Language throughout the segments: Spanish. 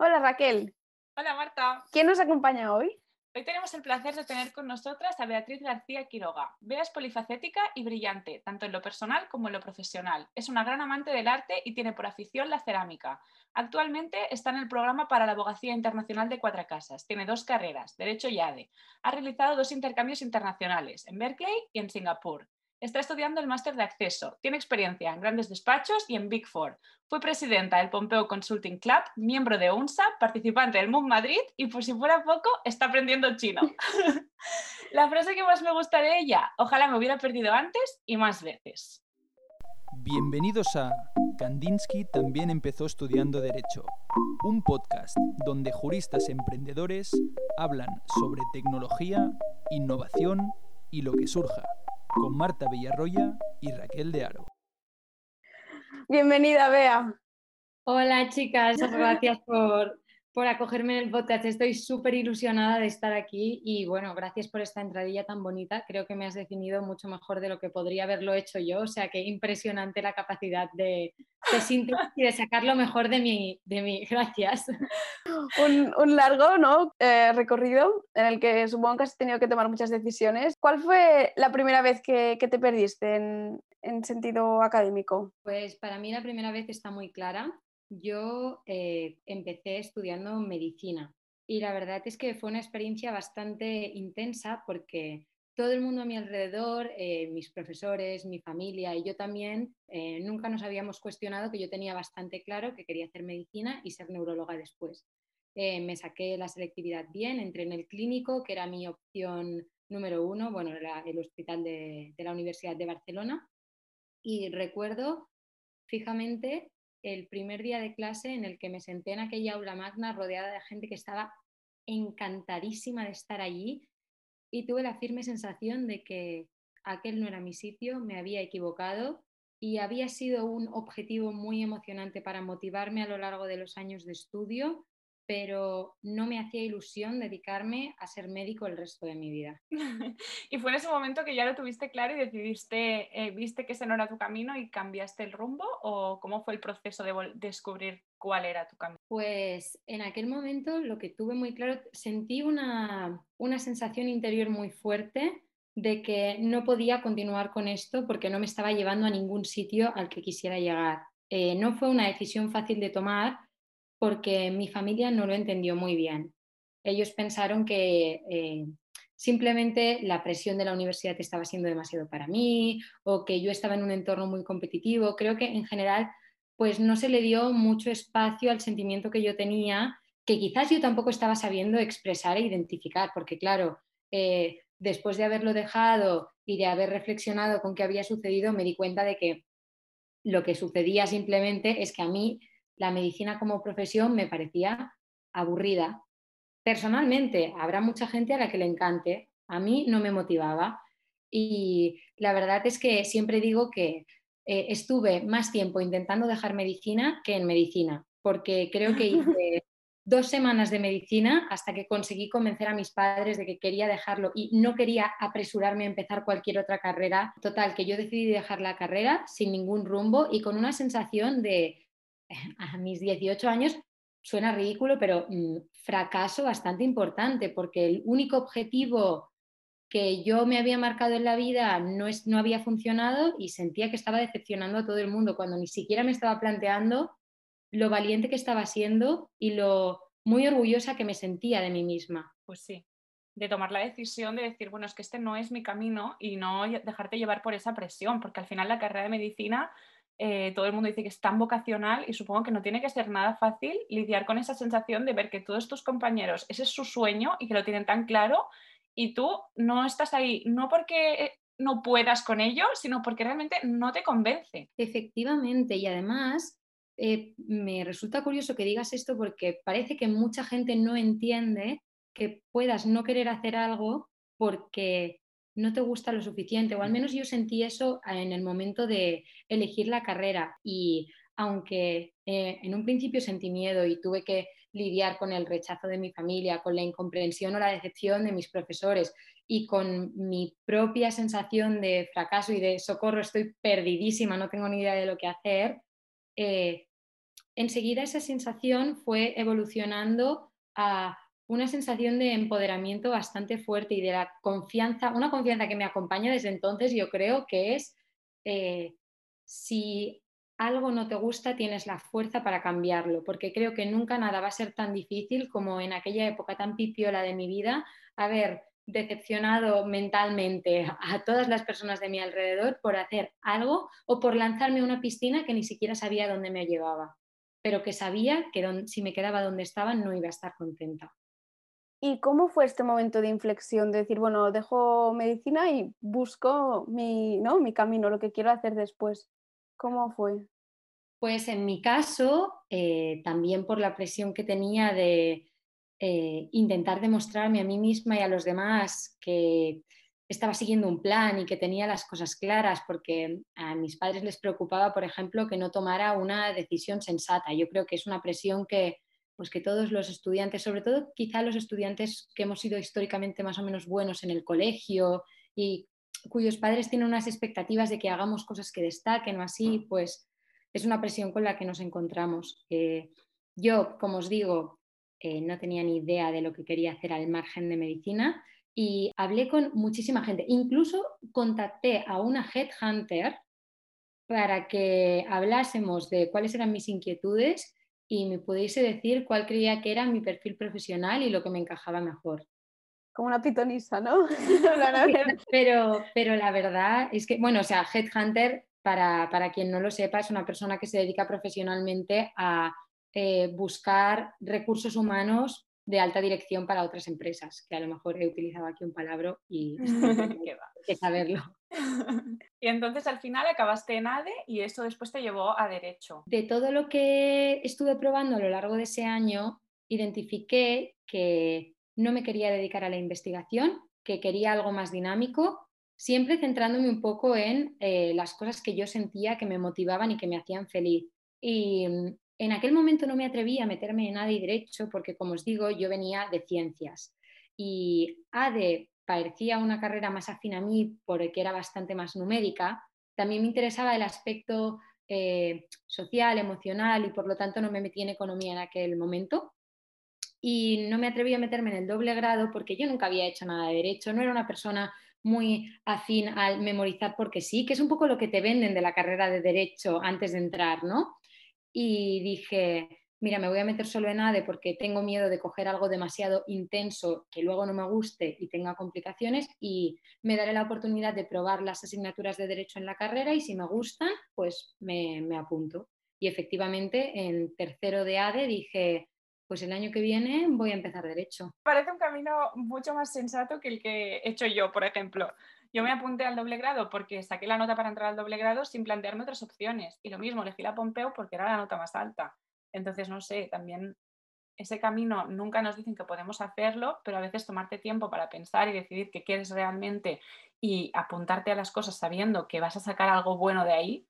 Hola Raquel. Hola Marta. ¿Quién nos acompaña hoy? Hoy tenemos el placer de tener con nosotras a Beatriz García Quiroga. Bea es polifacética y brillante, tanto en lo personal como en lo profesional. Es una gran amante del arte y tiene por afición la cerámica. Actualmente está en el programa para la abogacía internacional de Cuatro Casas. Tiene dos carreras, Derecho y ADE. Ha realizado dos intercambios internacionales, en Berkeley y en Singapur. Está estudiando el máster de acceso. Tiene experiencia en grandes despachos y en Big Four. Fue presidenta del Pompeo Consulting Club, miembro de UNSA, participante del MOOC Madrid y por si fuera poco, está aprendiendo chino. La frase que más me gusta de ella, ojalá me hubiera perdido antes y más veces. Bienvenidos a Kandinsky también empezó estudiando Derecho, un podcast donde juristas emprendedores hablan sobre tecnología, innovación y lo que surja con Marta Villarroya y Raquel de Aro. Bienvenida, Bea. Hola, chicas. Gracias por, por acogerme en el podcast. Estoy súper ilusionada de estar aquí y bueno, gracias por esta entradilla tan bonita. Creo que me has definido mucho mejor de lo que podría haberlo hecho yo. O sea que impresionante la capacidad de, de síntesis y de sacar lo mejor de mí. De mí. Gracias. Un, largo ¿no? Eh, recorrido en el que supongo que has tenido que tomar muchas decisiones. ¿Cuál fue la primera vez que, que te perdiste en, en sentido académico? Pues para mí la primera vez está muy clara. Yo eh, empecé estudiando medicina y la verdad es que fue una experiencia bastante intensa porque todo el mundo a mi alrededor, eh, mis profesores, mi familia y yo también, eh, nunca nos habíamos cuestionado que yo tenía bastante claro que quería hacer medicina y ser neuróloga después. me saqué la selectividad bien, entré en el clínico, que era mi opción número uno, bueno, era el hospital de la Universidad de Barcelona. Y recuerdo fijamente el primer día de clase en el que me senté en aquella aula magna rodeada de gente que estaba encantadísima de estar allí y tuve la firme sensación de que aquel no era mi sitio, me había equivocado y había sido un objetivo muy emocionante para motivarme a lo largo de los años de estudio pero no me hacía ilusión dedicarme a ser médico el resto de mi vida. y fue en ese momento que ya lo tuviste claro y decidiste, eh, viste que ese no era tu camino y cambiaste el rumbo o cómo fue el proceso de descubrir cuál era tu camino? Pues en aquel momento lo que tuve muy claro, sentí una, una sensación interior muy fuerte de que no podía continuar con esto porque no me estaba llevando a ningún sitio al que quisiera llegar. Eh, no fue una decisión fácil de tomar porque mi familia no lo entendió muy bien. Ellos pensaron que eh, simplemente la presión de la universidad estaba siendo demasiado para mí o que yo estaba en un entorno muy competitivo. Creo que en general pues no se le dio mucho espacio al sentimiento que yo tenía, que quizás yo tampoco estaba sabiendo expresar e identificar, porque claro, eh, después de haberlo dejado y de haber reflexionado con qué había sucedido, me di cuenta de que lo que sucedía simplemente es que a mí la medicina como profesión me parecía aburrida. Personalmente, habrá mucha gente a la que le encante, a mí no me motivaba y la verdad es que siempre digo que eh, estuve más tiempo intentando dejar medicina que en medicina, porque creo que hice dos semanas de medicina hasta que conseguí convencer a mis padres de que quería dejarlo y no quería apresurarme a empezar cualquier otra carrera. Total, que yo decidí dejar la carrera sin ningún rumbo y con una sensación de a mis 18 años suena ridículo, pero mm, fracaso bastante importante, porque el único objetivo que yo me había marcado en la vida no, es, no había funcionado y sentía que estaba decepcionando a todo el mundo cuando ni siquiera me estaba planteando lo valiente que estaba siendo y lo muy orgullosa que me sentía de mí misma. Pues sí, de tomar la decisión de decir, bueno, es que este no es mi camino y no dejarte llevar por esa presión, porque al final la carrera de medicina eh, todo el mundo dice que es tan vocacional y supongo que no tiene que ser nada fácil lidiar con esa sensación de ver que todos tus compañeros, ese es su sueño y que lo tienen tan claro y tú no estás ahí, no porque no puedas con ello, sino porque realmente no te convence. Efectivamente, y además eh, me resulta curioso que digas esto porque parece que mucha gente no entiende que puedas no querer hacer algo porque no te gusta lo suficiente, o al menos yo sentí eso en el momento de elegir la carrera. Y aunque eh, en un principio sentí miedo y tuve que lidiar con el rechazo de mi familia, con la incomprensión o la decepción de mis profesores y con mi propia sensación de fracaso y de socorro, estoy perdidísima, no tengo ni idea de lo que hacer, eh, enseguida esa sensación fue evolucionando a una sensación de empoderamiento bastante fuerte y de la confianza, una confianza que me acompaña desde entonces, yo creo que es eh, si algo no te gusta, tienes la fuerza para cambiarlo, porque creo que nunca nada va a ser tan difícil como en aquella época tan pipiola de mi vida haber decepcionado mentalmente a todas las personas de mi alrededor por hacer algo o por lanzarme a una piscina que ni siquiera sabía dónde me llevaba, pero que sabía que si me quedaba donde estaba no iba a estar contenta. ¿Y cómo fue este momento de inflexión? De decir, bueno, dejo medicina y busco mi, ¿no? mi camino, lo que quiero hacer después. ¿Cómo fue? Pues en mi caso, eh, también por la presión que tenía de eh, intentar demostrarme a mí misma y a los demás que estaba siguiendo un plan y que tenía las cosas claras, porque a mis padres les preocupaba, por ejemplo, que no tomara una decisión sensata. Yo creo que es una presión que, pues que todos los estudiantes, sobre todo quizá los estudiantes que hemos sido históricamente más o menos buenos en el colegio y cuyos padres tienen unas expectativas de que hagamos cosas que destaquen o así, pues es una presión con la que nos encontramos. Eh, yo, como os digo, eh, no tenía ni idea de lo que quería hacer al margen de medicina y hablé con muchísima gente. Incluso contacté a una headhunter para que hablásemos de cuáles eran mis inquietudes y me pudiese decir cuál creía que era mi perfil profesional y lo que me encajaba mejor. Como una pitonisa, ¿no? pero, pero la verdad es que, bueno, o sea, Headhunter, para, para quien no lo sepa, es una persona que se dedica profesionalmente a eh, buscar recursos humanos de alta dirección para otras empresas, que a lo mejor he utilizado aquí un palabra y que saberlo. Y entonces al final acabaste en ADE y eso después te llevó a Derecho. De todo lo que estuve probando a lo largo de ese año, identifiqué que no me quería dedicar a la investigación, que quería algo más dinámico, siempre centrándome un poco en eh, las cosas que yo sentía que me motivaban y que me hacían feliz. Y mm, en aquel momento no me atreví a meterme en ADE y Derecho porque, como os digo, yo venía de ciencias. Y ADE parecía una carrera más afín a mí porque era bastante más numérica. También me interesaba el aspecto eh, social, emocional y por lo tanto no me metí en economía en aquel momento. Y no me atreví a meterme en el doble grado porque yo nunca había hecho nada de derecho, no era una persona muy afín al memorizar porque sí, que es un poco lo que te venden de la carrera de derecho antes de entrar, ¿no? Y dije, mira, me voy a meter solo en ADE porque tengo miedo de coger algo demasiado intenso que luego no me guste y tenga complicaciones y me daré la oportunidad de probar las asignaturas de derecho en la carrera y si me gustan, pues me, me apunto. Y efectivamente, en tercero de ADE dije, pues el año que viene voy a empezar derecho. Parece un camino mucho más sensato que el que he hecho yo, por ejemplo. Yo me apunté al doble grado porque saqué la nota para entrar al doble grado sin plantearme otras opciones. Y lo mismo, elegí la Pompeu porque era la nota más alta. Entonces, no sé, también ese camino nunca nos dicen que podemos hacerlo, pero a veces tomarte tiempo para pensar y decidir qué quieres realmente y apuntarte a las cosas sabiendo que vas a sacar algo bueno de ahí,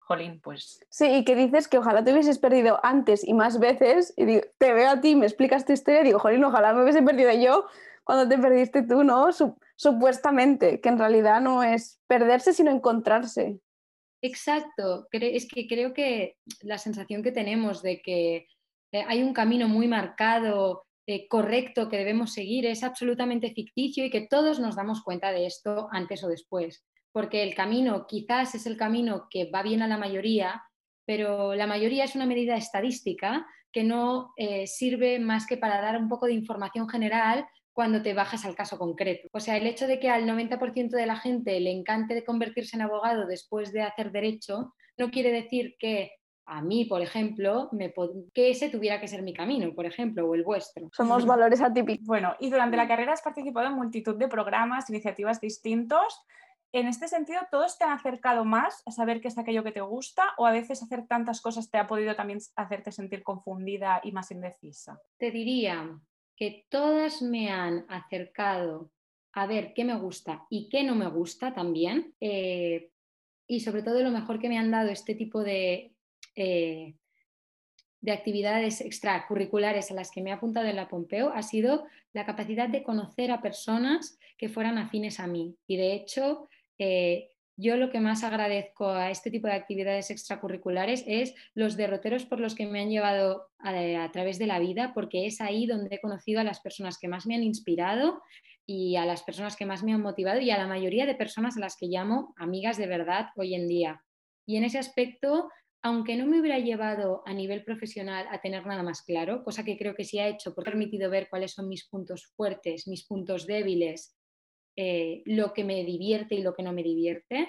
jolín, pues... Sí, y que dices que ojalá te hubieses perdido antes y más veces, y te veo a ti, me explicas tu historia digo, jolín, ojalá me hubiese perdido yo cuando te perdiste tú, ¿no? Supuestamente, que en realidad no es perderse, sino encontrarse. Exacto, es que creo que la sensación que tenemos de que eh, hay un camino muy marcado, eh, correcto que debemos seguir es absolutamente ficticio y que todos nos damos cuenta de esto antes o después, porque el camino quizás es el camino que va bien a la mayoría, pero la mayoría es una medida estadística que no eh, sirve más que para dar un poco de información general cuando te bajas al caso concreto. O sea, el hecho de que al 90% de la gente le encante convertirse en abogado después de hacer derecho, no quiere decir que a mí, por ejemplo, me que ese tuviera que ser mi camino, por ejemplo, o el vuestro. Somos valores atípicos. Bueno, y durante la carrera has participado en multitud de programas, iniciativas distintos. En este sentido, ¿todos te han acercado más a saber qué es aquello que te gusta o a veces hacer tantas cosas te ha podido también hacerte sentir confundida y más indecisa? Te diría que todas me han acercado a ver qué me gusta y qué no me gusta también. Eh, y sobre todo lo mejor que me han dado este tipo de, eh, de actividades extracurriculares a las que me he apuntado en la Pompeo ha sido la capacidad de conocer a personas que fueran afines a mí. Y de hecho, eh, yo lo que más agradezco a este tipo de actividades extracurriculares es los derroteros por los que me han llevado a, través de la vida, porque es ahí donde he conocido a las personas que más me han inspirado y a las personas que más me han motivado y a la mayoría de personas a las que llamo amigas de verdad hoy en día. Y en ese aspecto, aunque no me hubiera llevado a nivel profesional a tener nada más claro, cosa que creo que sí ha hecho, porque ha permitido ver cuáles son mis puntos fuertes, mis puntos débiles, eh, lo que me divierte y lo que no me divierte,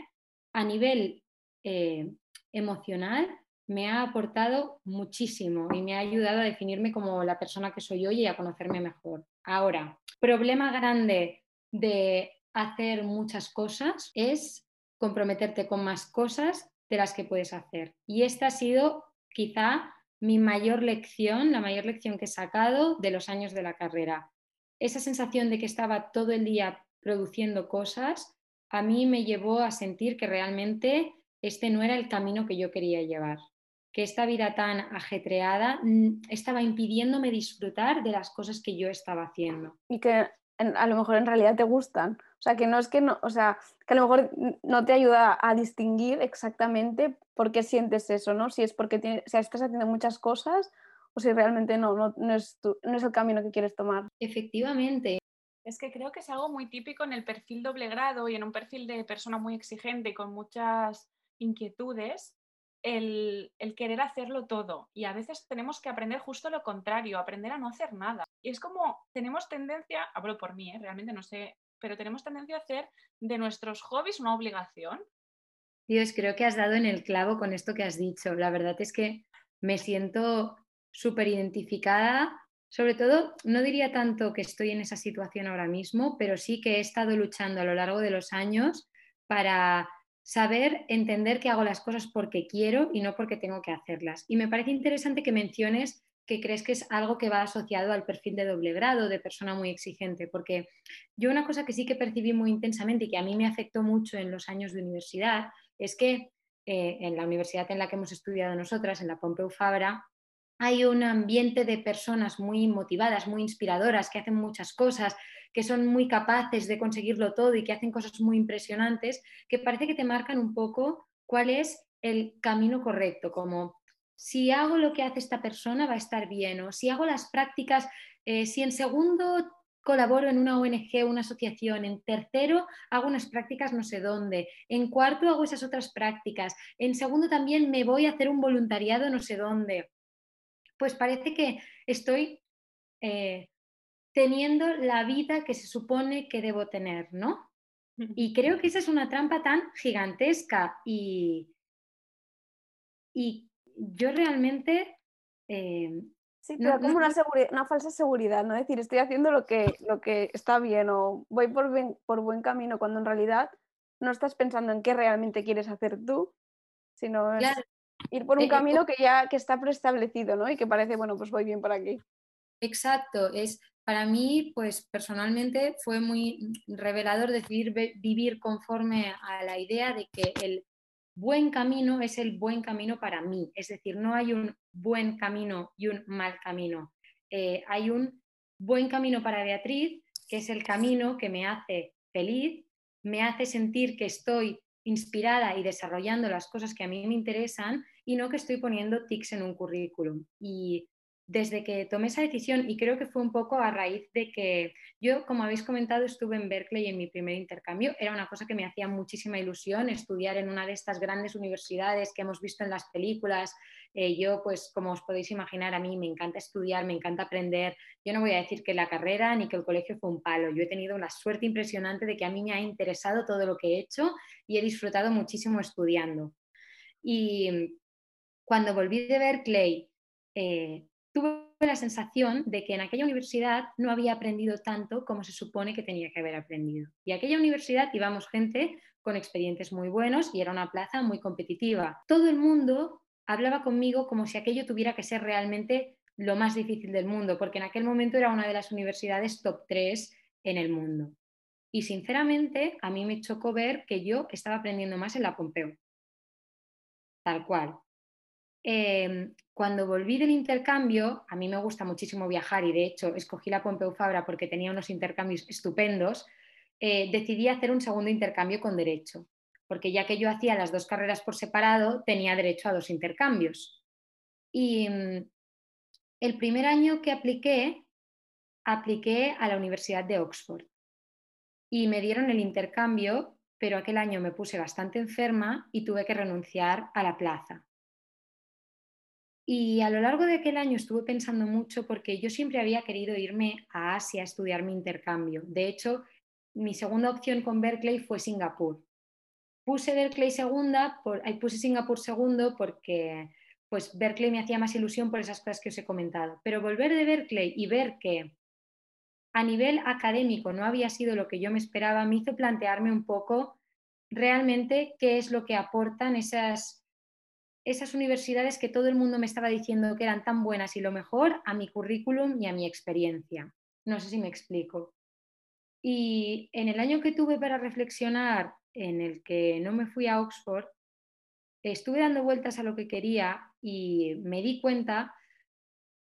a nivel eh, emocional me ha aportado muchísimo y me ha ayudado a definirme como la persona que soy hoy y a conocerme mejor. Ahora, problema grande de hacer muchas cosas es comprometerte con más cosas de las que puedes hacer. Y esta ha sido quizá mi mayor lección, la mayor lección que he sacado de los años de la carrera. Esa sensación de que estaba todo el día produciendo cosas, a mí me llevó a sentir que realmente este no era el camino que yo quería llevar, que esta vida tan ajetreada mm, estaba impidiéndome disfrutar de las cosas que yo estaba haciendo. Y que a lo mejor en realidad te gustan. O sea, que no es que no, o sea, que a lo mejor no te ayuda a distinguir exactamente por qué sientes eso, ¿no? Si es porque estás haciendo muchas cosas o si realmente no, no, no, es no es el camino que quieres tomar. Efectivamente. Es que creo que es algo muy típico en el perfil doble grado y en un perfil de persona muy exigente y con muchas inquietudes, el, querer hacerlo todo. Y a veces tenemos que aprender justo lo contrario, aprender a no hacer nada. Y es como tenemos tendencia, hablo por mí, ¿eh? realmente no sé, pero tenemos tendencia a hacer de nuestros hobbies una obligación. Dios, creo que has dado en el clavo con esto que has dicho. La verdad es que me siento súper identificada. Sobre todo, no diría tanto que estoy en esa situación ahora mismo, pero sí que he estado luchando a lo largo de los años para saber entender que hago las cosas porque quiero y no porque tengo que hacerlas. Y me parece interesante que menciones que crees que es algo que va asociado al perfil de doble grado, de persona muy exigente, porque yo una cosa que sí que percibí muy intensamente y que a mí me afectó mucho en los años de universidad es que eh, en la universidad en la que hemos estudiado nosotras, en la Pompeu Fabra, hay un ambiente de personas muy motivadas, muy inspiradoras, que hacen muchas cosas, que son muy capaces de conseguirlo todo y que hacen cosas muy impresionantes, que parece que te marcan un poco cuál es el camino correcto, como si hago lo que hace esta persona va a estar bien, o si hago las prácticas, eh, si en segundo colaboro en una ONG, una asociación, en tercero hago unas prácticas no sé dónde, en cuarto hago esas otras prácticas, en segundo también me voy a hacer un voluntariado no sé dónde pues parece que estoy eh, teniendo la vida que se supone que debo tener, ¿no? Y creo que esa es una trampa tan gigantesca y, y yo realmente... Eh, sí, pero como una, una, falsa seguridad, ¿no? Es decir, estoy haciendo lo que, lo que está bien o voy por, por buen camino cuando en realidad no estás pensando en qué realmente quieres hacer tú, sino ir por un eh, camino que ya que está preestablecido, ¿no? Y que parece, bueno, pues voy bien por aquí. Exacto, es para mí, pues personalmente fue muy revelador decidir vivir conforme a la idea de que el buen camino es el buen camino para mí, es decir, no hay un buen camino y un mal camino, eh, hay un buen camino para Beatriz, que es el camino que me hace feliz, me hace sentir que estoy inspirada y desarrollando las cosas que a mí me interesan y no que estoy poniendo tics en un currículum. Y desde que tomé esa decisión, y creo que fue un poco a raíz de que yo, como habéis comentado, estuve en Berkeley en mi primer intercambio, era una cosa que me hacía muchísima ilusión estudiar en una de estas grandes universidades que hemos visto en las películas. Eh, yo, pues, como os podéis imaginar, a mí me encanta estudiar, me encanta aprender. Yo no voy a decir que la carrera ni que el colegio fue un palo. Yo he tenido una suerte impresionante de que a mí me ha interesado todo lo que he hecho y he disfrutado muchísimo estudiando. Y cuando volví de Berkeley, eh, tuve la sensación de que en aquella universidad no había aprendido tanto como se supone que tenía que haber aprendido. Y aquella universidad íbamos gente con expedientes muy buenos y era una plaza muy competitiva. Todo el mundo hablaba conmigo como si aquello tuviera que ser realmente lo más difícil del mundo, porque en aquel momento era una de las universidades top 3 en el mundo. Y sinceramente, a mí me chocó ver que yo estaba aprendiendo más en la Pompeu. Tal cual. Em, cuando volví del intercambio, a mí me gusta muchísimo viajar y de hecho escogí la Pompeu Fabra porque tenía unos intercambios estupendos, eh, decidí hacer un segundo intercambio con derecho. porque ya que yo hacía las dos carreras por separado, tenía derecho a dos intercambios. Y mm, el primer año que apliqué, apliqué a la Universidad de Oxford y me dieron el intercambio, pero aquel año me puse bastante enferma y tuve que renunciar a la plaza. Y a lo largo de aquel año estuve pensando mucho porque yo siempre había querido irme a Asia a estudiar mi intercambio. De hecho, mi segunda opción con Berkeley fue Singapur. Puse Berkeley segunda, por, puse Singapur segundo porque pues Berkeley me hacía más ilusión por esas cosas que os he comentado. Pero volver de Berkeley y ver que a nivel académico no había sido lo que yo me esperaba, me hizo plantearme un poco realmente qué es lo que aportan esas, esas universidades que todo el mundo me estaba diciendo que eran tan buenas y lo mejor a mi currículum y a mi experiencia. No sé si me explico. Y en el año que tuve para reflexionar, en el que no me fui a Oxford, estuve dando vueltas a lo que quería y me di cuenta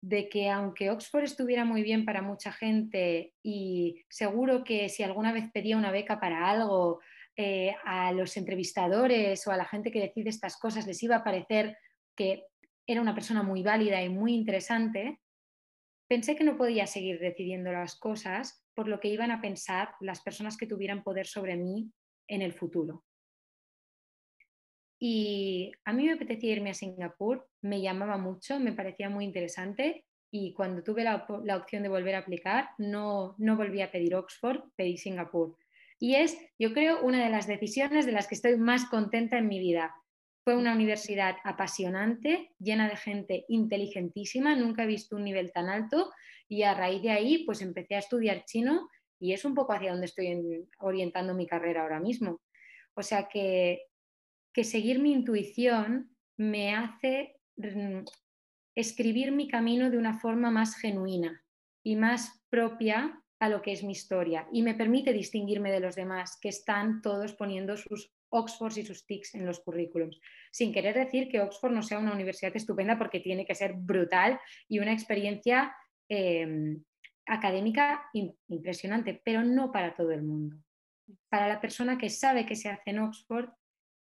de que aunque Oxford estuviera muy bien para mucha gente y seguro que si alguna vez pedía una beca para algo, eh, a los entrevistadores o a la gente que decide estas cosas les iba a parecer que era una persona muy válida y muy interesante, pensé que no podía seguir decidiendo las cosas por lo que iban a pensar las personas que tuvieran poder sobre mí en el futuro. Y a mí me apetecía irme a Singapur, me llamaba mucho, me parecía muy interesante y cuando tuve la, opción de volver a aplicar, no, no volví a pedir Oxford, pedí Singapur. Y es, yo creo, una de las decisiones de las que estoy más contenta en mi vida. Fue una universidad apasionante, llena de gente inteligentísima, nunca he visto un nivel tan alto y a raíz de ahí pues empecé a estudiar chino y es un poco hacia donde estoy orientando mi carrera ahora mismo. O sea que que seguir mi intuición me hace mm, escribir mi camino de una forma más genuina y más propia a lo que es mi historia y me permite distinguirme de los demás que están todos poniendo sus Oxfords y sus TICs en los currículums. Sin querer decir que Oxford no sea una universidad estupenda porque tiene que ser brutal y una experiencia em, académica impresionante, pero no para todo el mundo. Para la persona que sabe que se hace en Oxford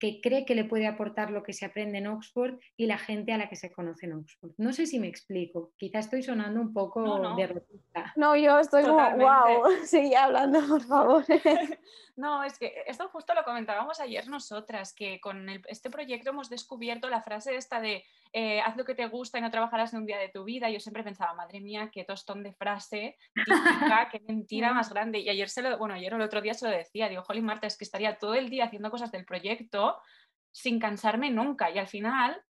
que cree que le puede aportar lo que se aprende en Oxford y la gente a la que se conoce en Oxford. No sé si me explico, quizá estoy sonando un poco no, no. derrotista. No, yo estoy como, wow, sigue hablando, por favor. no, es que esto justo lo comentábamos ayer nosotras, que con este proyecto hemos descubierto la frase esta de eh, haz lo que te gusta y no trabajarás en un día de tu vida. Yo siempre pensaba, madre mía, qué tostón de frase, típica, qué mentira más grande. Y ayer se lo, bueno, ayer o el otro día se lo decía, digo, Jolly Marta, es que estaría todo el día haciendo cosas del proyecto sin cansarme nunca. Y al final,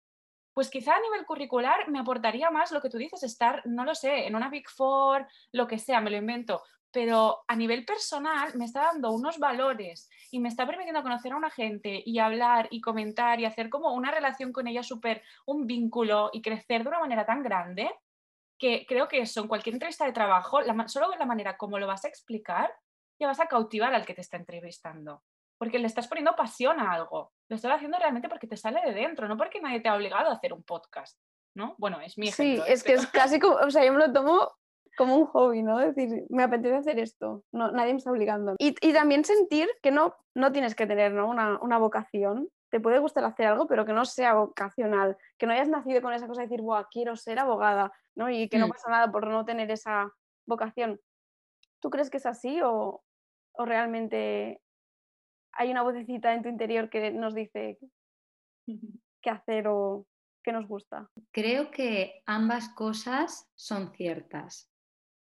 pues quizá a nivel curricular me aportaría más lo que tú dices, estar, no lo sé, en una Big Four, lo que sea, me lo invento, pero a nivel personal me está dando unos valores y me está permitiendo conocer a una gente y hablar y comentar y hacer como una relación con ella súper, un vínculo y crecer de una manera tan grande que creo que eso en cualquier entrevista de trabajo, la, solo la manera como lo vas a explicar, ya vas a cautivar al que te está entrevistando. Porque le estás poniendo pasión a algo. Lo estás haciendo realmente porque te sale de dentro, no porque nadie te ha obligado a hacer un podcast. ¿no? Bueno, es mi ejemplo. Sí, es que es casi como, o sea, yo me lo tomo como un hobby, ¿no? Es decir, me apetece hacer esto, no, nadie me está obligando. Y, y también sentir que no, no tienes que tener ¿no? una, una, vocación, te puede gustar hacer algo, pero que no sea vocacional, que no hayas nacido con esa cosa de decir, Buah, quiero ser abogada, ¿no? Y que no mm. pasa nada por no tener esa vocación. ¿Tú crees que es así o, o realmente hay una vocecita en tu interior que nos dice qué hacer o qué nos gusta? Creo que ambas cosas son ciertas.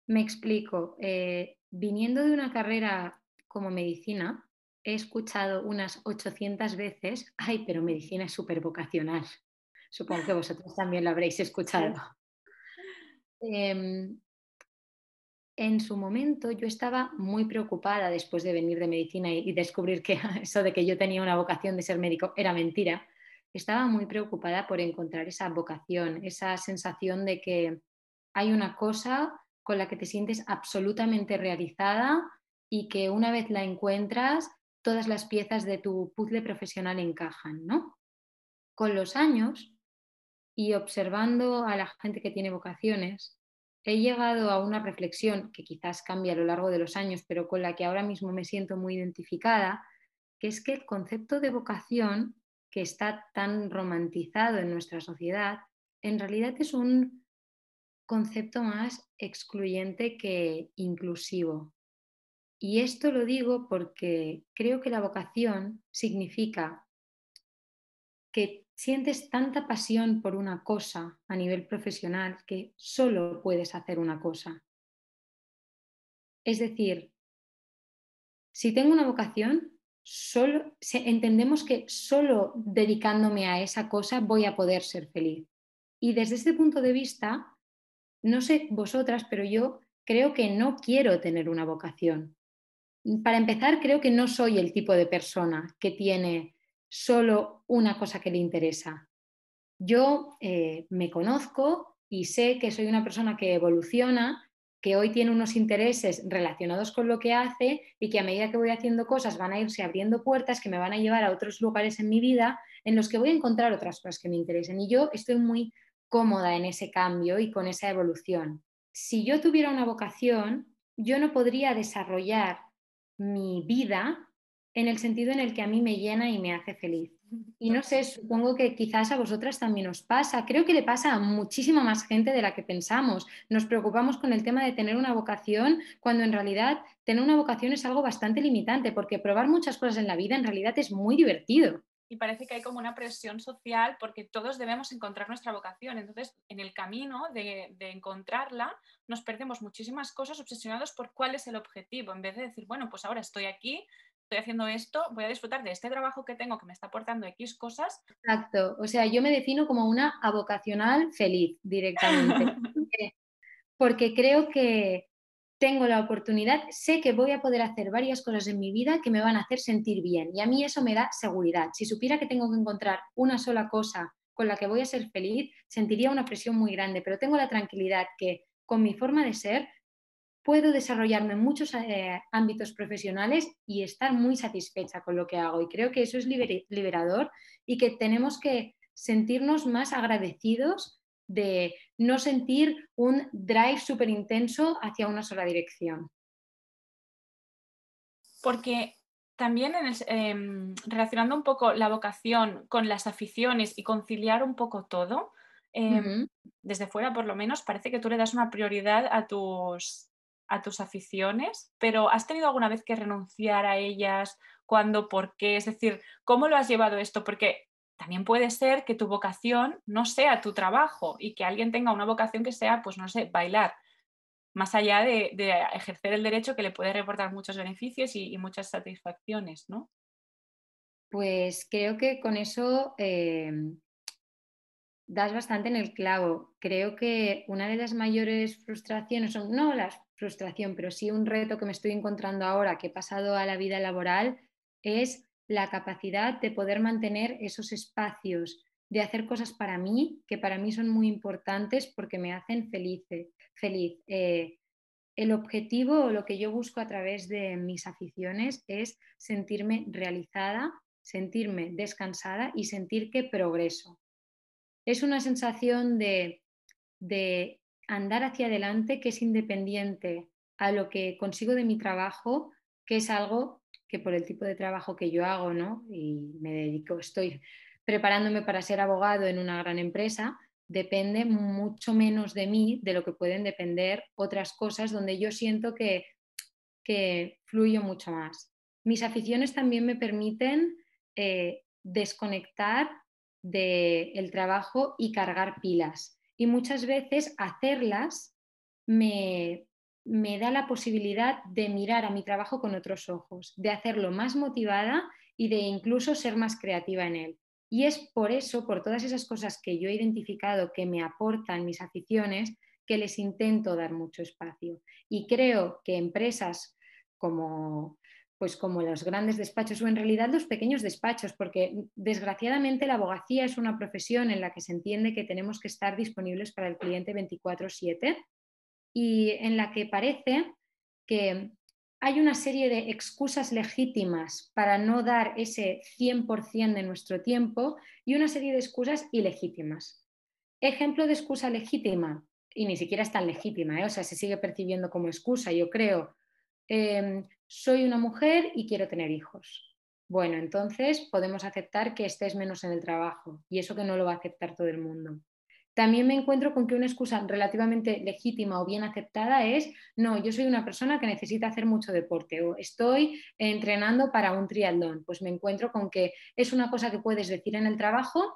Me explico. Eh, viniendo de una carrera como medicina, he escuchado unas 800 veces, ay, pero medicina es súper vocacional. Supongo que vosotros también lo habréis escuchado. Em, en su momento yo estaba muy preocupada después de venir de medicina y, descubrir que eso de que yo tenía una vocación de ser médico era mentira. Estaba muy preocupada por encontrar esa vocación, esa sensación de que hay una cosa con la que te sientes absolutamente realizada y que una vez la encuentras, todas las piezas de tu puzzle profesional encajan, ¿no? Con los años y observando a la gente que tiene vocaciones, he llegado a una reflexión que quizás cambie a lo largo de los años, pero con la que ahora mismo me siento muy identificada, que es que el concepto de vocación, que está tan romantizado en nuestra sociedad, en realidad es un concepto más excluyente que inclusivo. Y esto lo digo porque creo que la vocación significa que sientes tanta pasión por una cosa a nivel profesional que solo puedes hacer una cosa. Es decir, si tengo una vocación, solo, entendemos que solo dedicándome a esa cosa voy a poder ser feliz. Y desde este punto de vista, no sé vosotras, pero yo creo que no quiero tener una vocación. Para empezar, creo que no soy el tipo de persona que tiene solo una cosa que le interesa. Yo eh, me conozco y sé que soy una persona que evoluciona, que hoy tiene unos intereses relacionados con lo que hace y que a medida que voy haciendo cosas van a irse abriendo puertas que me van a llevar a otros lugares en mi vida en los que voy a encontrar otras cosas que me interesen. Y yo estoy muy cómoda en ese cambio y con esa evolución. Si yo tuviera una vocación, yo no podría desarrollar mi vida en el sentido en el que a mí me llena y me hace feliz. Y no sé, supongo que quizás a vosotras también os pasa. Creo que le pasa a muchísima más gente de la que pensamos. Nos preocupamos con el tema de tener una vocación cuando en realidad tener una vocación es algo bastante limitante porque probar muchas cosas en la vida en realidad es muy divertido. Y parece que hay como una presión social porque todos debemos encontrar nuestra vocación. Entonces, en el camino de, de encontrarla, nos perdemos muchísimas cosas obsesionados por cuál es el objetivo, en vez de decir, bueno, pues ahora estoy aquí, estoy haciendo esto, voy a disfrutar de este trabajo que tengo que me está aportando X cosas. Exacto, o sea, yo me defino como una avocacional feliz directamente, porque creo que tengo la oportunidad, sé que voy a poder hacer varias cosas en mi vida que me van a hacer sentir bien y a mí eso me da seguridad. Si supiera que tengo que encontrar una sola cosa con la que voy a ser feliz, sentiría una presión muy grande, pero tengo la tranquilidad que con mi forma de ser puedo desarrollarme en muchos eh, ámbitos profesionales y estar muy satisfecha con lo que hago. Y creo que eso es liberador y que tenemos que sentirnos más agradecidos de no sentir un drive súper intenso hacia una sola dirección. Porque también em, relacionando un poco la vocación con las aficiones y conciliar un poco todo, em, desde fuera por lo menos parece que tú le das una prioridad a tus, a tus aficiones, pero ¿has tenido alguna vez que renunciar a ellas? ¿Cuándo? ¿Por qué? Es decir, ¿cómo lo has llevado esto? Porque también puede ser que tu vocación no sea tu trabajo y que alguien tenga una vocación que sea, pues no sé, bailar, más allá de, ejercer el derecho que le puede reportar muchos beneficios y, muchas satisfacciones, ¿no? Pues creo que con eso em, das bastante en el clavo. Creo que una de las mayores frustraciones, no la frustración, pero sí un reto que me estoy encontrando ahora que he pasado a la vida laboral, es la capacidad de poder mantener esos espacios, de hacer cosas para mí, que para mí son muy importantes porque me hacen feliz. feliz. Eh, el objetivo o lo que yo busco a través de mis aficiones es sentirme realizada, sentirme descansada y sentir que progreso es una sensación de, andar hacia adelante que es independiente a lo que consigo de mi trabajo, que es algo que por el tipo de trabajo que yo hago, ¿no? Y me dedico, estoy preparándome para ser abogado en una gran empresa, depende mucho menos de mí de lo que pueden depender otras cosas donde yo siento que, que fluyo mucho más. Mis aficiones también me permiten eh, desconectar del trabajo y cargar pilas. Y muchas veces hacerlas me, me da la posibilidad de mirar a mi trabajo con otros ojos, de hacerlo más motivada y de incluso ser más creativa en él. Y es por eso, por todas esas cosas que yo he identificado que me aportan mis aficiones, que les intento dar mucho espacio. Y creo que empresas como pues como los grandes despachos o en realidad los pequeños despachos, porque desgraciadamente la abogacía es una profesión en la que se entiende que tenemos que estar disponibles para el cliente 24/7 y en la que parece que hay una serie de excusas legítimas para no dar ese 100% de nuestro tiempo y una serie de excusas ilegítimas. Ejemplo de excusa legítima, y ni siquiera es tan legítima, ¿eh? o sea, se sigue percibiendo como excusa, yo creo. Em, soy una mujer y quiero tener hijos. Bueno, entonces podemos aceptar que estés menos en el trabajo y eso que no lo va a aceptar todo el mundo. También me encuentro con que una excusa relativamente legítima o bien aceptada es, no, yo soy una persona que necesita hacer mucho deporte o estoy entrenando para un triatlón. Pues me encuentro con que es una cosa que puedes decir en el trabajo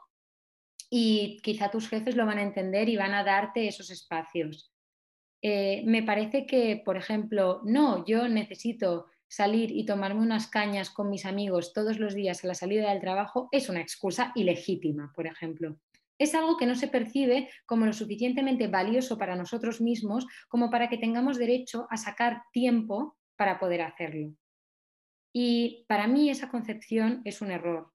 y quizá tus jefes lo van a entender y van a darte esos espacios. Eh, me parece que, por ejemplo, no, yo necesito salir y tomarme unas cañas con mis amigos todos los días a la salida del trabajo es una excusa ilegítima, por ejemplo. Es algo que no se percibe como lo suficientemente valioso para nosotros mismos como para que tengamos derecho a sacar tiempo para poder hacerlo. Y para mí esa concepción es un error.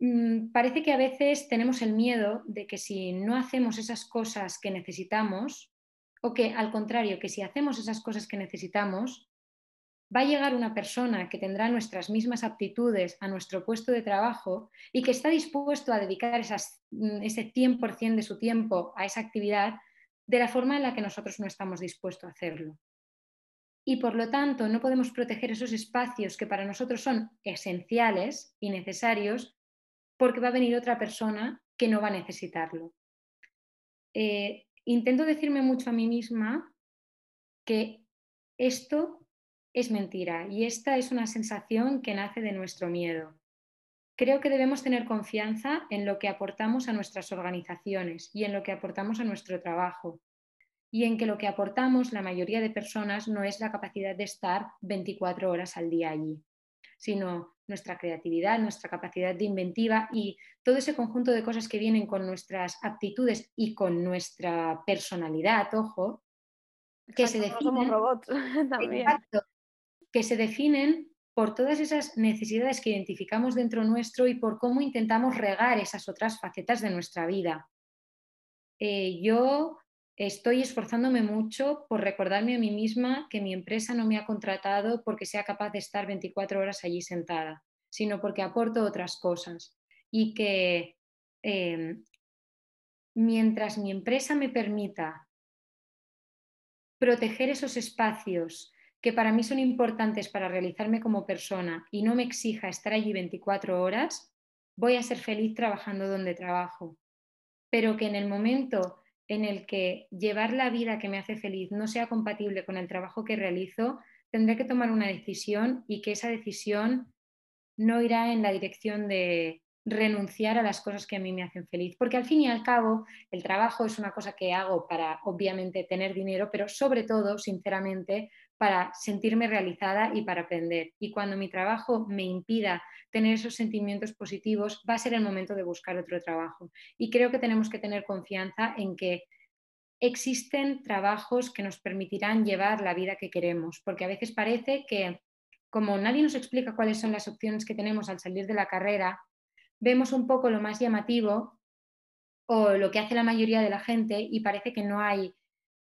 Mm, parece que a veces tenemos el miedo de que si no hacemos esas cosas que necesitamos, o que al contrario, que si hacemos esas cosas que necesitamos, va a llegar una persona que tendrá nuestras mismas aptitudes a nuestro puesto de trabajo y que está dispuesto a dedicar mm, ese 100% de su tiempo a esa actividad de la forma en la que nosotros no estamos dispuestos a hacerlo. Y por lo tanto no podemos proteger esos espacios que para nosotros son esenciales y necesarios porque va a venir otra persona que no va a necesitarlo. Eh, intento decirme mucho a mí misma que esto es mentira y esta es una sensación que nace de nuestro miedo. Creo que debemos tener confianza en lo que aportamos a nuestras organizaciones y en lo que aportamos a nuestro trabajo y en que lo que aportamos la mayoría de personas no es la capacidad de estar 24 horas al día allí, sino nuestra creatividad, nuestra capacidad de inventiva y todo ese conjunto de cosas que vienen con nuestras aptitudes y con nuestra personalidad, ojo, que se definen, robots también que se definen por todas esas necesidades que identificamos dentro nuestro y por cómo intentamos regar esas otras facetas de nuestra vida. Eh, yo estoy esforzándome mucho por recordarme a mí misma que mi empresa no me ha contratado porque sea capaz de estar 24 horas allí sentada, sino porque aporto otras cosas y que em, mientras mi empresa me permita proteger esos espacios que para mí son importantes para realizarme como persona y no me exija estar allí 24 horas, voy a ser feliz trabajando donde trabajo. Pero que en el momento en el que llevar la vida que me hace feliz no sea compatible con el trabajo que realizo, tendré que tomar una decisión y que esa decisión no irá en la dirección de renunciar a las cosas que a mí me hacen feliz. Porque al fin y al cabo, el trabajo es una cosa que hago para, obviamente, tener dinero, pero sobre todo, sinceramente, para sentirme realizada y para aprender. Y cuando mi trabajo me impida tener esos sentimientos positivos, va a ser el momento de buscar otro trabajo. Y creo que tenemos que tener confianza en que existen trabajos que nos permitirán llevar la vida que queremos, porque a veces parece que como nadie nos explica cuáles son las opciones que tenemos al salir de la carrera, vemos un poco lo más llamativo o lo que hace la mayoría de la gente y parece que no hay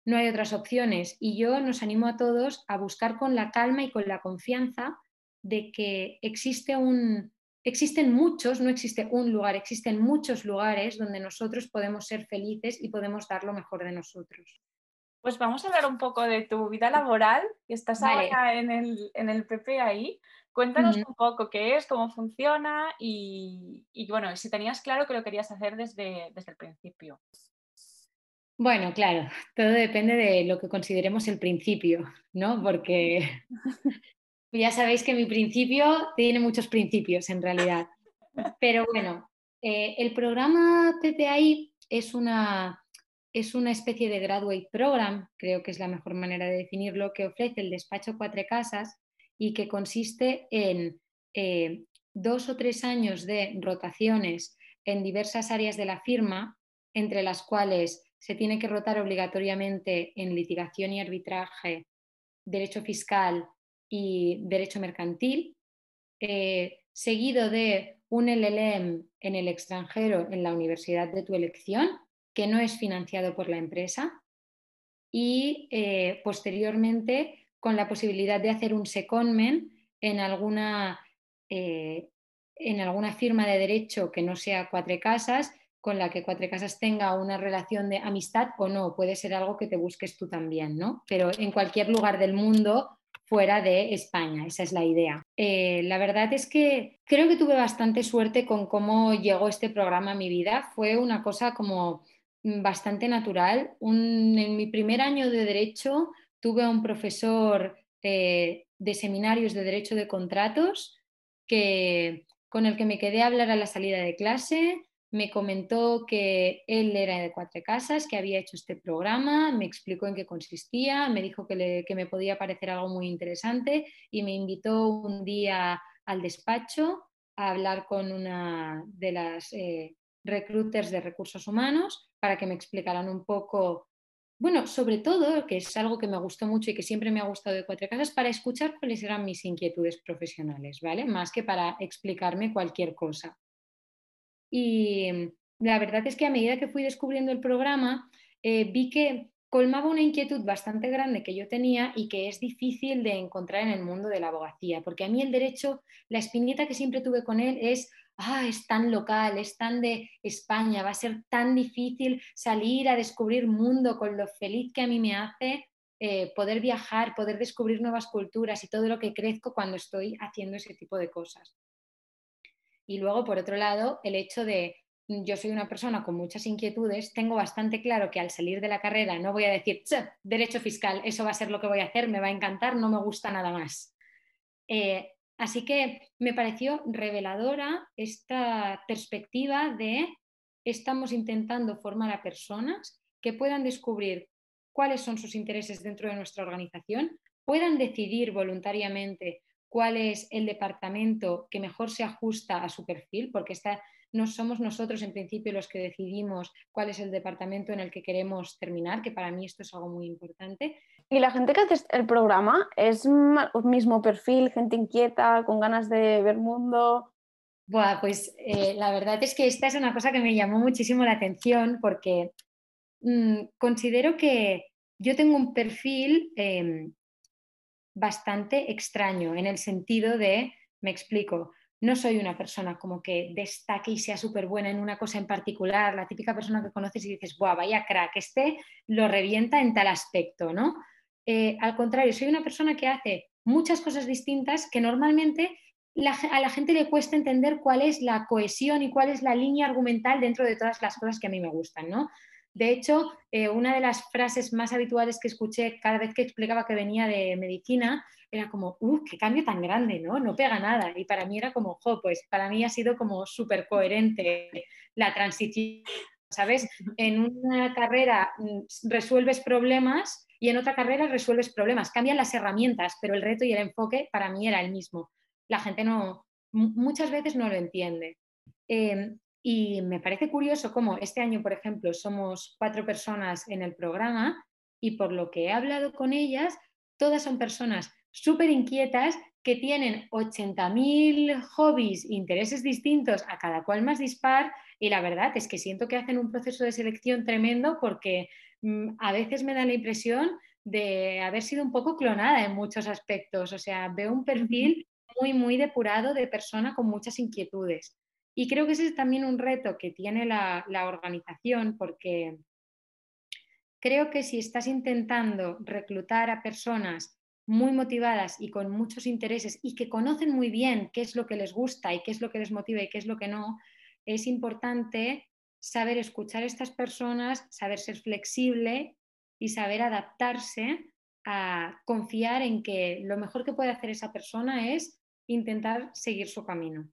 no hay otras opciones. Y yo nos animo a todos a buscar con la calma y con la confianza de que existe un, existen muchos, no existe un lugar, existen muchos lugares donde nosotros podemos ser felices y podemos dar lo mejor de nosotros. Pues vamos a hablar un poco de tu vida laboral, que estás ahora en el, en el ahí. Cuéntanos un poco qué es, cómo funciona y, y, bueno, si tenías claro que lo querías hacer desde, desde el principio. Bueno, claro, todo depende de lo que consideremos el principio, ¿no? Porque ya sabéis que mi principio tiene muchos principios en realidad. Pero bueno, eh, el programa PPI es una, es una especie de graduate program, creo que es la mejor manera de definirlo, que ofrece el despacho Cuatro Casas y que consiste en eh, dos o tres años de rotaciones en diversas áreas de la firma, entre las cuales se tiene que rotar obligatoriamente en litigación y arbitraje, derecho fiscal y derecho mercantil, eh, seguido de un LLM en el extranjero en la universidad de tu elección, que no es financiado por la empresa, y eh, posteriormente con la posibilidad de hacer un secondment en alguna, eh, en alguna firma de derecho que no sea cuatro casas con la que Cuatro Casas tenga una relación de amistad o no, puede ser algo que te busques tú también, ¿no? Pero en cualquier lugar del mundo fuera de España, esa es la idea. Eh, la verdad es que creo que tuve bastante suerte con cómo llegó este programa a mi vida. Fue una cosa como bastante natural. en mi primer año de derecho tuve un profesor eh, de seminarios de derecho de contratos que, con el que me quedé a hablar a la salida de clase me comentó que él era de Cuatro Casas, que había hecho este programa, me explicó en qué consistía, me dijo que, me podía parecer algo muy interesante y me invitó un día al despacho a hablar con una de las eh, recruiters de recursos humanos para que me explicaran un poco, bueno, sobre todo, que es algo que me gustó mucho y que siempre me ha gustado de Cuatro Casas, para escuchar cuáles eran mis inquietudes profesionales, ¿vale? Más que para explicarme cualquier cosa. Y la verdad es que a medida que fui descubriendo el programa, eh, vi que colmaba una inquietud bastante grande que yo tenía y que es difícil de encontrar en el mundo de la abogacía, porque a mí el derecho, la espinita que siempre tuve con él es, ah, es tan local, es tan de España, va a ser tan difícil salir a descubrir mundo con lo feliz que a mí me hace eh, poder viajar, poder descubrir nuevas culturas y todo lo que crezco cuando estoy haciendo ese tipo de cosas. Y luego, por otro lado, el hecho de mm, yo soy una persona con muchas inquietudes, tengo bastante claro que al salir de la carrera no voy a decir, derecho fiscal, eso va a ser lo que voy a hacer, me va a encantar, no me gusta nada más. Eh, así que me pareció reveladora esta perspectiva de estamos intentando formar a personas que puedan descubrir cuáles son sus intereses dentro de nuestra organización, puedan decidir voluntariamente cuál es el departamento que mejor se ajusta a su perfil, porque no somos nosotros en principio los que decidimos cuál es el departamento en el que queremos terminar, que para mí esto es algo muy importante. ¿Y la gente que hace el programa es mismo perfil, gente inquieta, con ganas de ver mundo? Buah, pues eh, la verdad es que esta es una cosa que me llamó muchísimo la atención porque mm, considero que yo tengo un perfil em, bastante extraño en el sentido de, me explico, no soy una persona como que destaque y sea súper buena en una cosa en particular, la típica persona que conoces y dices, ¡buah, vaya crack! Este lo revienta en tal aspecto, ¿no? Eh, al contrario, soy una persona que hace muchas cosas distintas que normalmente a la gente le cuesta entender cuál es la cohesión y cuál es la línea argumental dentro de todas las cosas que a mí me gustan, ¿no? De hecho, eh, una de las frases más habituales que escuché cada vez que explicaba que venía de medicina era como, ¡uh, qué cambio tan grande! ¿no? No pega nada. Y para mí era como, jo, pues para mí ha sido como súper coherente la transición. ¿Sabes? En una carrera mm, resuelves problemas y en otra carrera resuelves problemas. Cambian las herramientas, pero el reto y el enfoque para mí era el mismo. La gente no, muchas veces no lo entiende. Em, y me parece curioso cómo este año, por ejemplo, somos cuatro personas en el programa y por lo que he hablado con ellas, todas son personas súper inquietas que tienen 80.000 hobbies, intereses distintos, a cada cual más dispar, y la verdad es que siento que hacen un proceso de selección tremendo porque mm, a veces me da la impresión de haber sido un poco clonada en muchos aspectos, o sea, veo un perfil muy, muy depurado de persona con muchas inquietudes. Y creo que ese es también un reto que tiene la, organización porque creo que si estás intentando reclutar a personas muy motivadas y con muchos intereses y que conocen muy bien qué es lo que les gusta y qué es lo que les motiva y qué es lo que no, es importante saber escuchar a estas personas, saber ser flexible y saber adaptarse a confiar en que lo mejor que puede hacer esa persona es intentar seguir su camino.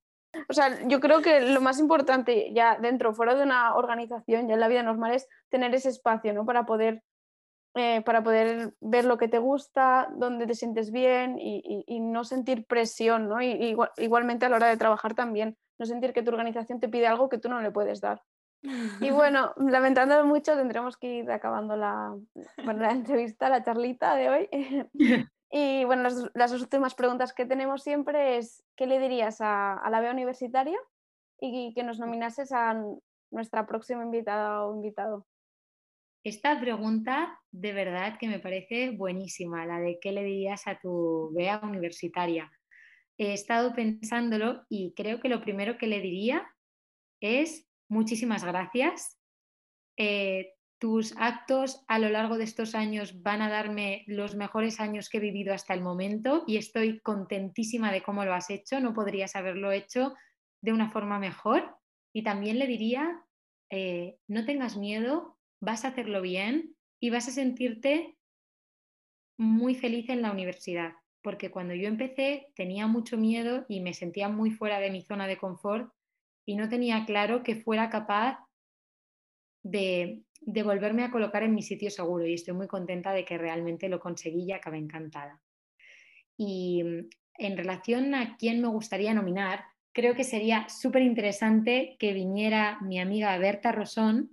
O sea, yo creo que lo más importante ya dentro, fuera de una organización, ya en la vida normal, es tener ese espacio, ¿no? Para poder, eh, para poder ver lo que te gusta, dónde te sientes bien y, no sentir presión, ¿no? Y, igualmente a la hora de trabajar también, no sentir que tu organización te pide algo que tú no le puedes dar. Y bueno, lamentándolo mucho, tendremos que ir acabando la, la entrevista, la charlita de hoy. Y bueno, las, las, últimas preguntas que tenemos siempre es, ¿qué le dirías a, la BEA universitaria y que nos nominases a nuestra próxima invitada o invitado? Esta pregunta de verdad que me parece buenísima, la de qué le dirías a tu BEA universitaria. He estado pensándolo y creo que lo primero que le diría es muchísimas gracias. Eh, tus actos a lo largo de estos años van a darme los mejores años que he vivido hasta el momento y estoy contentísima de cómo lo has hecho. No podrías haberlo hecho de una forma mejor. Y también le diría, eh, no tengas miedo, vas a hacerlo bien y vas a sentirte muy feliz en la universidad. Porque cuando yo empecé tenía mucho miedo y me sentía muy fuera de mi zona de confort y no tenía claro que fuera capaz de, volverme a colocar en mi sitio seguro y estoy muy contenta de que realmente lo conseguí y acabé encantada. Y mm, en relación a quién me gustaría nominar, creo que sería súper interesante que viniera mi amiga Berta Rosón,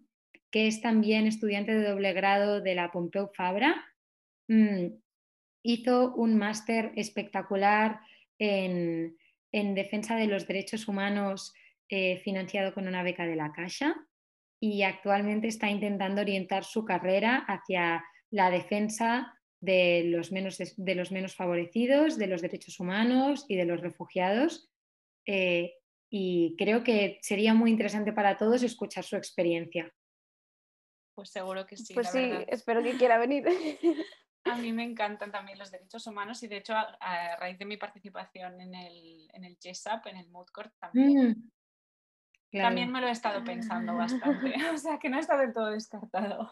que es también estudiante de doble grado de la Pompeu Fabra. Mm, hizo un máster espectacular en, defensa de los derechos humanos eh, financiado con una beca de la Caixa y actualmente está intentando orientar su carrera hacia la defensa de los menos, de los menos favorecidos, de los derechos humanos y de los refugiados. Eh, y creo que sería muy interesante para todos escuchar su experiencia. Pues seguro que sí. Pues sí, espero que quiera venir. A mí me encantan también los derechos humanos y de hecho a, raíz de mi participación en el, en el GESAP, en el Mood Court, también mm. También me lo he estado pensando bastante, o sea que no está del todo descartado.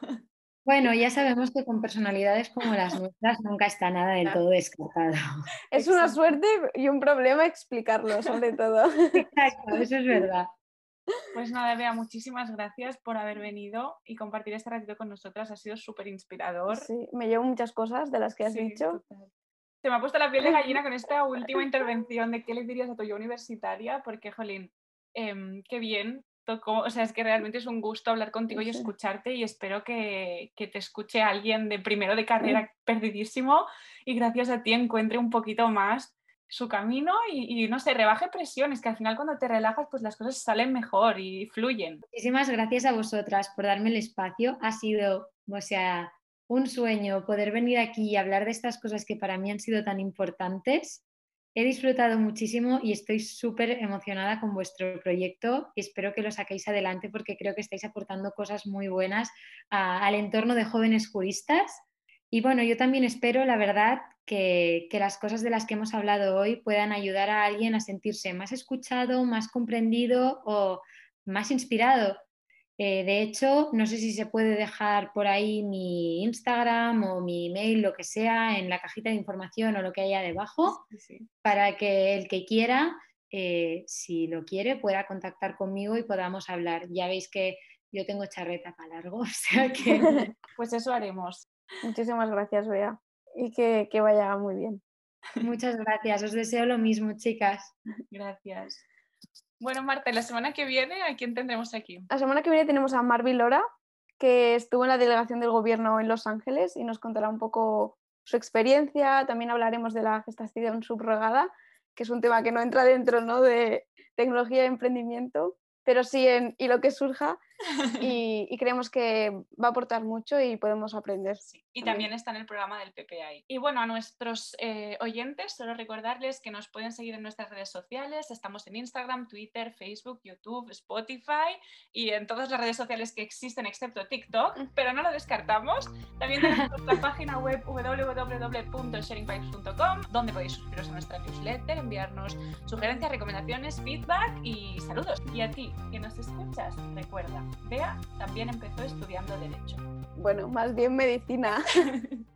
Bueno, ya sabemos que con personalidades como las nuestras nunca está nada del todo descartado. Es una suerte y un problema explicarlo, sobre todo. Exacto, eso es verdad. Pues nada, Bea, muchísimas gracias por haber venido y compartir este ratito con nosotras. Ha sido súper inspirador. Sí, me llevo muchas cosas de las que has dicho. Se me ha puesto la piel de gallina con esta última intervención de qué le dirías a tu yo universitaria, porque, jolín, Em, qué bien. Tocó, o sea, es que realmente es un gusto hablar contigo y escucharte y espero que, te escuche alguien de primero de carrera perdidísimo y gracias a ti encuentre un poquito más su camino y, no sé, rebaje presiones, que al final cuando te relajas pues las cosas salen mejor y fluyen. Muchísimas gracias a vosotras por darme el espacio. Ha sido, o sea, un sueño poder venir aquí y hablar de estas cosas que para mí han sido tan importantes He disfrutado muchísimo y estoy súper emocionada con vuestro proyecto. Espero que lo saquéis adelante porque creo que estáis aportando cosas muy buenas al entorno de jóvenes juristas. Y bueno, yo también espero, la verdad, que, que, las cosas de las que hemos hablado hoy puedan ayudar a alguien a sentirse más escuchado, más comprendido o más inspirado eh, de hecho, no sé si se puede dejar por ahí mi Instagram o mi email, lo que sea, en la cajita de información o lo que haya debajo, para que el que quiera, eh, si lo quiere, pueda contactar conmigo y podamos hablar. Ya veis que yo tengo charreta para largo, o sea que... pues eso haremos. Muchísimas gracias, Bea, y que, que vaya muy bien. Muchas gracias, os deseo lo mismo, chicas. Gracias. Bueno, Marta, la semana que viene, ¿a quién tendremos aquí? La semana que viene tenemos a Marvin Lora, que estuvo en la delegación del gobierno en Los Ángeles y nos contará un poco su experiencia. También hablaremos de la gestación subrogada, que es un tema que no entra dentro ¿no? de tecnología y emprendimiento, pero sí en y lo que surja y, creemos que va a aportar mucho y podemos aprender. Y también. está en el programa del PPI. Y bueno, a nuestros eh, oyentes, solo recordarles que nos pueden seguir en nuestras redes sociales. Estamos en Instagram, Twitter, Facebook, YouTube, Spotify y en todas las redes sociales que existen excepto TikTok, pero no lo descartamos. También tenemos nuestra página web www.sharingpipes.com donde podéis suscribiros a nuestra newsletter, enviarnos sugerencias, recomendaciones, feedback y saludos. Y a ti, que nos escuchas, recuerda, Bea también empezó estudiando Derecho. Bueno, más bien medicina.